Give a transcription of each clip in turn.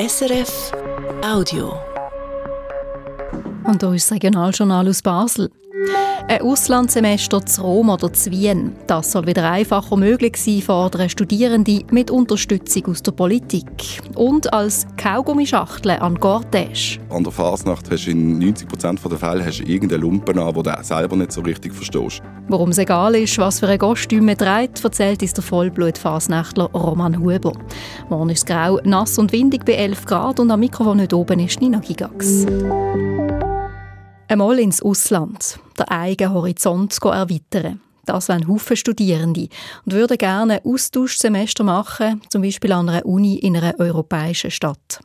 SRF Audio. Und hier ist das Regionaljournal aus Basel. Ein Auslandssemester zu Rom oder zu Wien. Das soll wieder einfacher möglich sein, fordern Studierende mit Unterstützung aus der Politik. Und als Kaugummischachtel an Cortège. An der Fasnacht hast du in 90% der Fälle hast du irgendeine Lumpen an, die du selber nicht so richtig verstehst. Warum es egal ist, was für ein Kostüm man trägt, erzählt uns der Vollblut-Fasnächtler Roman Huber. Morgen ist es grau, nass und windig bei 11 Grad und am Mikrofon nicht oben ist Nina Gigax. Einmal ins Ausland, den eigenen Horizont erweitern. Das wollen Haufen Studierende und würden gerne ein Austauschsemester machen, zum Beispiel an einer Uni in einer europäischen Stadt.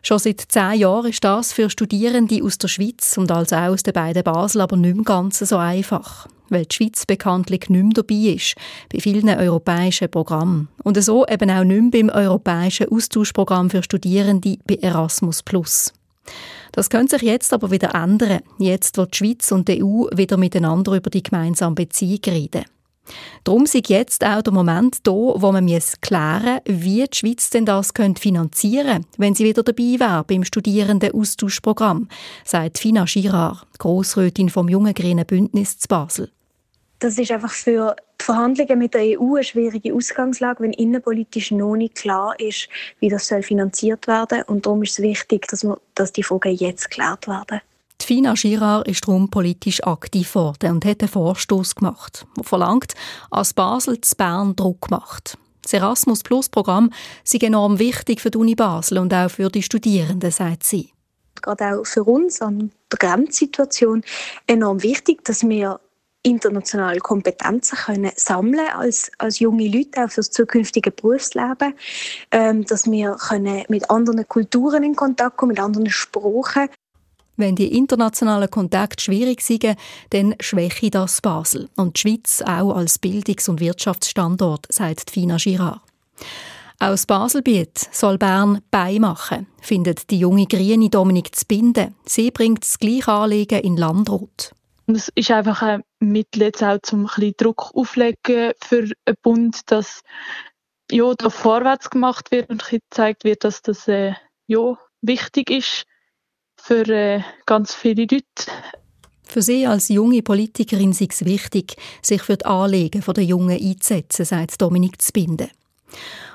Schon seit zehn Jahren ist das für Studierende aus der Schweiz und also auch aus den beiden Basel aber nicht mehr ganz so einfach, weil die Schweiz bekanntlich nicht mehr dabei ist bei vielen europäischen Programmen. Und so eben auch nicht mehr beim europäischen Austauschprogramm für Studierende bei Erasmus+. Das könnte sich jetzt aber wieder ändern, jetzt wo die Schweiz und die EU wieder miteinander über die gemeinsame Beziehung reden. Darum ist jetzt auch der Moment da, wo man klären muss, wie die Schweiz denn das finanzieren könnte, wenn sie wieder dabei wäre beim Studierenden-Austauschprogramm, sagt Fina Girard, Grossrätin vom Jungen Grünen Bündnis zu Basel. Das ist einfach für Verhandlungen mit der EU eine schwierige Ausgangslage, wenn innenpolitisch noch nicht klar ist, wie das soll finanziert werden Und darum ist es wichtig, dass, wir, dass die Fragen jetzt geklärt werden. Die Fina Girard ist darum politisch aktiv geworden und hat einen Vorstoß gemacht, der verlangt, als Basel zu Bern Druck macht. Das Erasmus Plus Programm ist enorm wichtig für die Uni Basel und auch für die Studierenden, sagt sie. Gerade auch für uns an der Grenzsituation enorm wichtig, dass wir internationale Kompetenzen können sammeln als, als junge Leute auch für das zukünftige Berufsleben, ähm, dass wir können mit anderen Kulturen in Kontakt kommen, mit anderen Sprachen. Wenn die internationalen Kontakte schwierig sind, dann schwäche das Basel und die Schweiz auch als Bildungs- und Wirtschaftsstandort, sagt Fina Girard. Aus Baselbiet soll Bern beimachen, findet die junge Grüne Dominik Zbinde. Sie bringt das gleiche Anliegen in Landrot. Es ist einfach ein Mittel jetzt auch zum Druck auflegen für einen Bund, dass ja, da vorwärts gemacht wird und gezeigt wird, dass das äh, ja, wichtig ist für äh, ganz viele Leute. Für Sie als junge Politikerin ist es wichtig, sich für die Anliegen der Jungen einzusetzen, sagt Dominik Zbinde.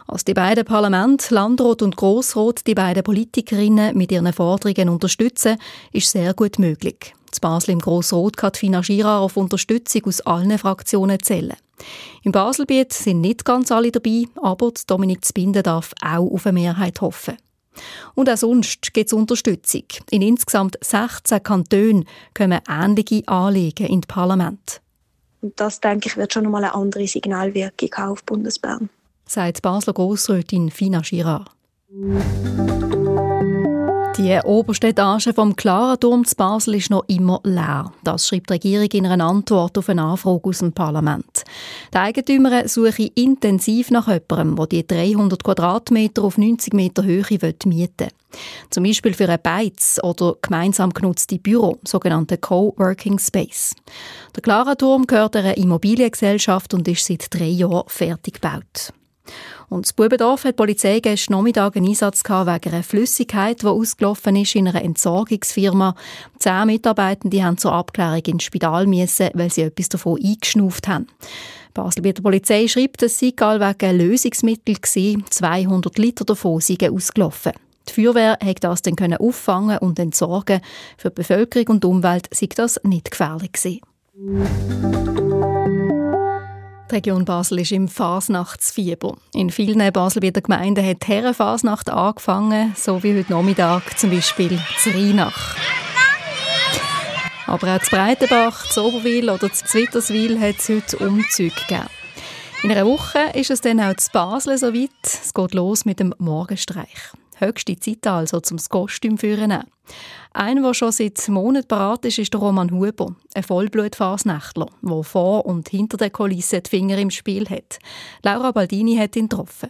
Als die beiden Parlamente, Landrat und Grossrat, die beiden Politikerinnen mit ihren Forderungen unterstützen, ist sehr gut möglich. Zu Basel im Grossrot kann Fina Girard auf Unterstützung aus allen Fraktionen zählen. Im Baselbiet sind nicht ganz alle dabei, aber Dominik Zbinden darf auch auf eine Mehrheit hoffen. Und auch sonst gibt es Unterstützung. In insgesamt 16 Kantonen kommen ähnliche Anliegen in das Parlament. Und das, denke ich, wird schon einmal eine andere Signalwirkung auf Bundesbern. Sagt Basler Grossrätin Fina Girard. Die oberste Etage vom Klarenturm zu Basel ist noch immer leer. Das schreibt die Regierung in einer Antwort auf eine Anfrage aus dem Parlament. Die Eigentümer suchen intensiv nach jemandem, der die 300 Quadratmeter auf 90 Meter Höhe mieten will. Zum Beispiel für ein Beiz oder gemeinsam genutzte Büro, sogenannte Coworking Space. Der Klarenturm gehört einer Immobiliengesellschaft und ist seit drei Jahren fertig gebaut. Und das Bubendorf hat die Polizei gestern Nachmittag einen Einsatz wegen einer Flüssigkeit, die ausgelaufen ist in einer Entsorgungsfirma. Zehn Mitarbeitende haben zur Abklärung ins Spital müssen, weil sie etwas davon eingeschnauft haben. Basel bei der Polizei schreibt, dass sie wegen Lösungsmittel war. 200 Liter davon sind ausgelaufen. Die Feuerwehr hat das dann auffangen und entsorgen. Für die Bevölkerung und Umwelt sei das nicht gefährlich gewesen. Die Region Basel ist im Fasnachtsfieber. In vielen Baselbieter Gemeinden hat die Herrenfasnacht angefangen, so wie heute Nachmittag zum Beispiel zu Rheinach. Aber auch zu Breitenbach, zu Oberwil oder zu Zwitterswil hat es heute Umzüge gegeben. In einer Woche ist es dann auch zu Basel soweit. Es geht los mit dem Morgenstreich. Höchste Zeit also, zum Kostüm führen. Einer, der schon seit Monaten parat ist, ist der Roman Huber, ein Vollblutfasnächtler, der vor und hinter der Kulisse die Finger im Spiel hat. Laura Baldini hat ihn getroffen.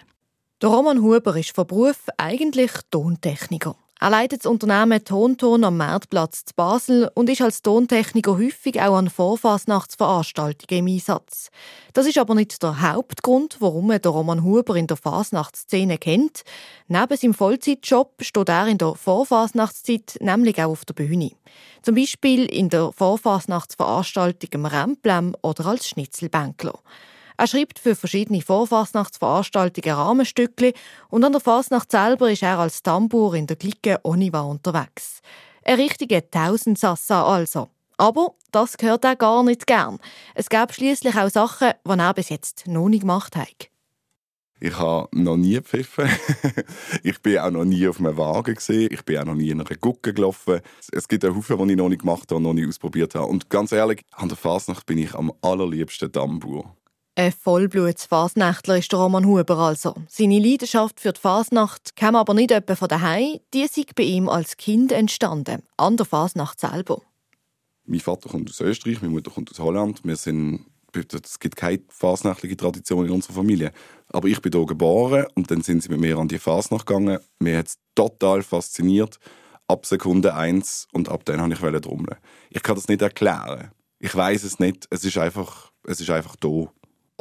Der Roman Huber ist von Beruf eigentlich Tontechniker. Er leitet das Unternehmen Tonton am Marktplatz zu Basel und ist als Tontechniker häufig auch an Vorfasnachtsveranstaltungen im Einsatz. Das ist aber nicht der Hauptgrund, warum er Roman Huber in der Fasnachtsszene kennt. Neben seinem Vollzeitjob steht er in der Vorfasnachtszeit nämlich auch auf der Bühne. Zum Beispiel in der Vorfasnachtsveranstaltung im Remplem oder als Schnitzelbänkler. Er schreibt für verschiedene Vorfasnachtsveranstaltungen Rahmenstücke und an der Fasnacht selber ist er als Tambour in der Clique Oniva unterwegs. Ein richtiger Tausendsassa also. Aber das gehört er gar nicht gern. Es gab schließlich auch Sachen, die er bis jetzt noch nicht gemacht hat. Ich habe noch nie gepfiffen. ich bin auch noch nie auf einem Wagen gesehen. Ich bin auch noch nie in einer Gucke gelaufen. Es gibt einen Haufen, die ich noch nicht gemacht habe und noch nicht ausprobiert habe. Und ganz ehrlich, an der Fasnacht bin ich am allerliebsten Tambour. Ein Vollbluts-Fasnächtler ist Roman Huber also. Seine Leidenschaft für die Fasnacht kam aber nicht etwa von daheim, die ist bei ihm als Kind entstanden, an der Fasnacht selber. Mein Vater kommt aus Österreich, meine Mutter kommt aus Holland. Wir sind, es gibt keine fasnächtliche Tradition in unserer Familie. Aber ich bin hier geboren und dann sind sie mit mir an die Fasnacht gegangen. Mir hat es total fasziniert. Ab Sekunde eins und ab dann habe ich trommeln. Ich kann das nicht erklären. Ich weiß es nicht. Es ist einfach, es ist einfach da.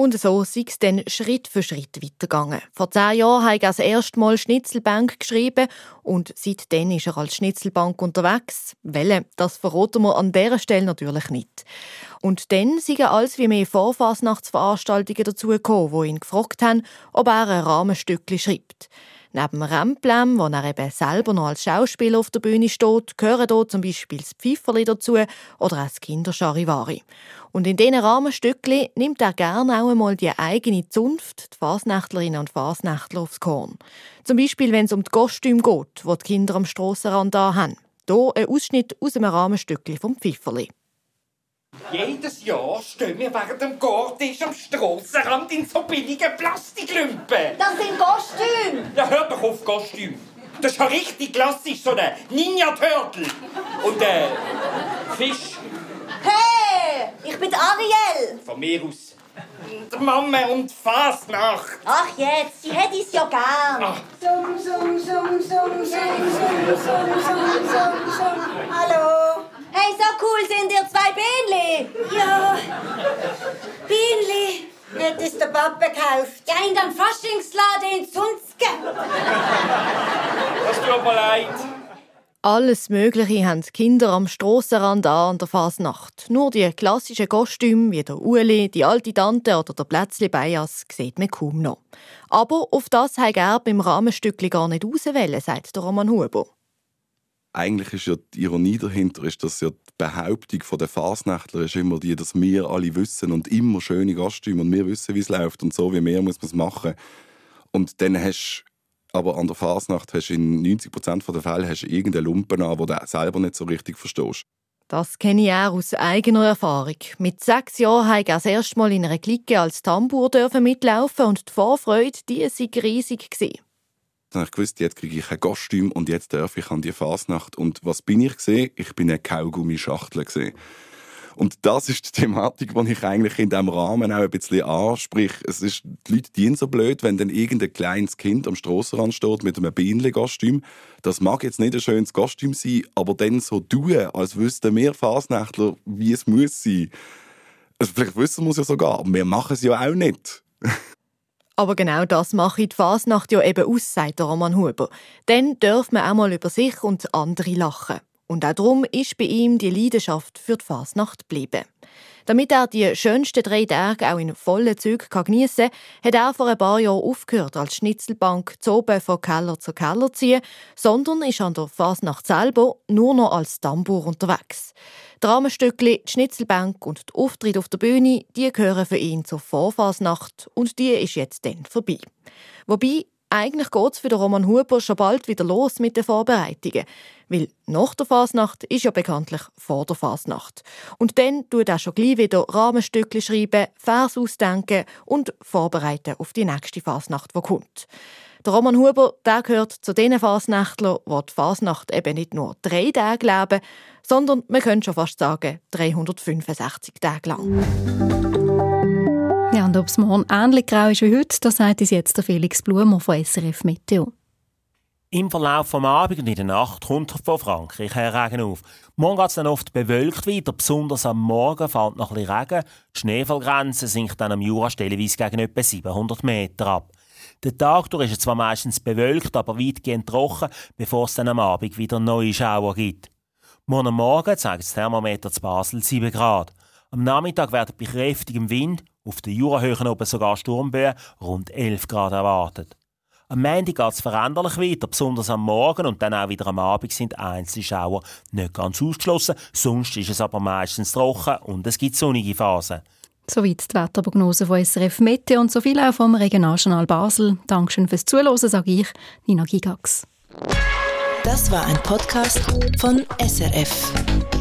Und so sei es dann Schritt für Schritt weitergegangen. Vor zehn Jahren habe ich das erste Mal Schnitzelbank geschrieben und seitdem ist er als Schnitzelbank unterwegs. Welle, das verraten wir an dieser Stelle natürlich nicht. Und dann sind als wie mehr Vorfasnachtsveranstaltungen dazugekommen, die ihn gefragt haben, ob er ein Rahmenstückchen schreibt. Neben Remplem, wo er eben selber noch als Schauspieler auf der Bühne steht, gehören hier zum Beispiel das Pfifferli dazu oder auch das Kinderscharivari. Und in diesen Rahmenstückchen nimmt er gerne auch einmal die eigene Zunft, die Fasnächtlerinnen und Fasnächtler, aufs Korn. Zum Beispiel, wenn es um die Kostüme geht, die die Kinder am Strassenrand haben. Hier ein Ausschnitt aus einem Rahmenstückchen vom Pfifferli. Jedes Jahr stehen wir während dem Gortisch am Strassenrand in so billigen Plastiklümpen. Das sind Kostüme. Ja, hört doch auf Kostüm. Das ist ja richtig klassisch, so ein Ninja-Turtle. Und äh, Fisch. Hey, ich bin Ariel. Von mir aus. Der Mama und Fasnacht. Ach jetzt, sie hätte es ja gern. Hallo. Hey, so cool sind ihr zwei Bienli. Ja. Bienli. Hat es der Papa gekauft? Ja, in dem Faschingsladen in Sunzke. Das tut mir leid. Alles Mögliche haben die Kinder am Strassenrand an der Fasnacht. Nur die klassischen Kostüme wie der Ueli, die alte Tante oder der Plätzli Bias sieht man kaum noch. Aber auf das hat er beim Rahmenstückli gar nicht auswählen, sagt der Roman Huber. Eigentlich ist ja die Ironie dahinter, ist, dass ja die Behauptung der Fasnächtler ist immer die, dass wir alle wissen und immer schöne Kostüme und wir wissen, wie es läuft und so wie mehr muss man es machen. Und dann hast aber an der Fasnacht hast in 90% der Fälle hast du Lumpen an, den du selber nicht so richtig verstehst. Das kenne ich auch aus eigener Erfahrung. Mit sechs Jahren habe ich das erste Mal in einer Clique als Tambour mitlaufen und die Vorfreude, die war riesig. Dann habe ich gewusst, jetzt kriege ich ein Kostüm und jetzt darf ich an die Fasnacht. Und was bin ich gesehen? Ich bin eine Kaugummischachtel gesehen. Und das ist die Thematik, die ich eigentlich in diesem Rahmen auch ein bisschen ansprich. Es ist, die Leute dienen so blöd, wenn dann irgendein kleines Kind am Strassenrand steht mit einem Bienenli-Kostüm. Das mag jetzt nicht ein schönes Kostüm sein, aber dann so tun, als wüssten wir Fasnächtler, wie es muss sein. Also vielleicht wissen wir es ja sogar, aber wir machen es ja auch nicht. Aber genau das mache die Fasnacht ja eben aus, sagt Roman Huber. Dann darf man auch mal über sich und andere lachen. Und auch darum ist bei ihm die Leidenschaft für die Fasnacht geblieben. Damit er die schönsten drei Tage auch in vollen Zügen geniessen kann, hat er vor ein paar Jahren aufgehört, als Schnitzelbank zu oben von Keller zu Keller zu ziehen, sondern ist an der Fasnacht selber nur noch als Tambour unterwegs. Die Rahmenstückli, die Schnitzelbank und die Auftritte auf der Bühne, die gehören für ihn zur Vorfasnacht und die ist jetzt dann vorbei. Wobei eigentlich geht es für den Roman Huber schon bald wieder los mit den Vorbereitungen. Weil nach der Fasnacht ist ja bekanntlich vor der Fasnacht. Und dann tut er schon gleich wieder Rahmenstücke schreiben, Vers ausdenken und vorbereiten auf die nächste Fasnacht, die kommt. Der Roman Huber der gehört zu den Fasnächtlern, die die Fasnacht eben nicht nur drei Tage leben, sondern man könnte schon fast sagen 365 Tage lang. Ja, und ob es morgen ähnlich grau ist wie heute, das sagt uns jetzt der Felix Blumer von SRF Meteo. Im Verlauf des Abends und in der Nacht kommt von Frankreich her Regen auf. Morgen geht es dann oft bewölkt weiter, besonders am Morgen fällt noch ein Regen. Die Schneefallgrenze sinkt dann am Jura stellenweise gegen etwa 700 Meter ab. Der Tag durch ist es zwar meistens bewölkt, aber weitgehend trocken, bevor es dann am Abend wieder neue Schauer gibt. Morgen Morgen zeigt das Thermometer zu Basel 7 Grad. Am Nachmittag werden bei kräftigem Wind, auf den Jurahöhen oben sogar Sturmböen, rund 11 Grad erwartet. Am Montag geht es veränderlich weiter, besonders am Morgen und dann auch wieder am Abend sind einzelne Schauer nicht ganz ausgeschlossen. Sonst ist es aber meistens trocken und es gibt sonnige Phasen. Soweit die Wetterprognose von SRF Mete und so viel auch vom Regionaljournal Basel. Dankeschön fürs Zuhören, sage ich, Nina Gigax. Das war ein Podcast von SRF.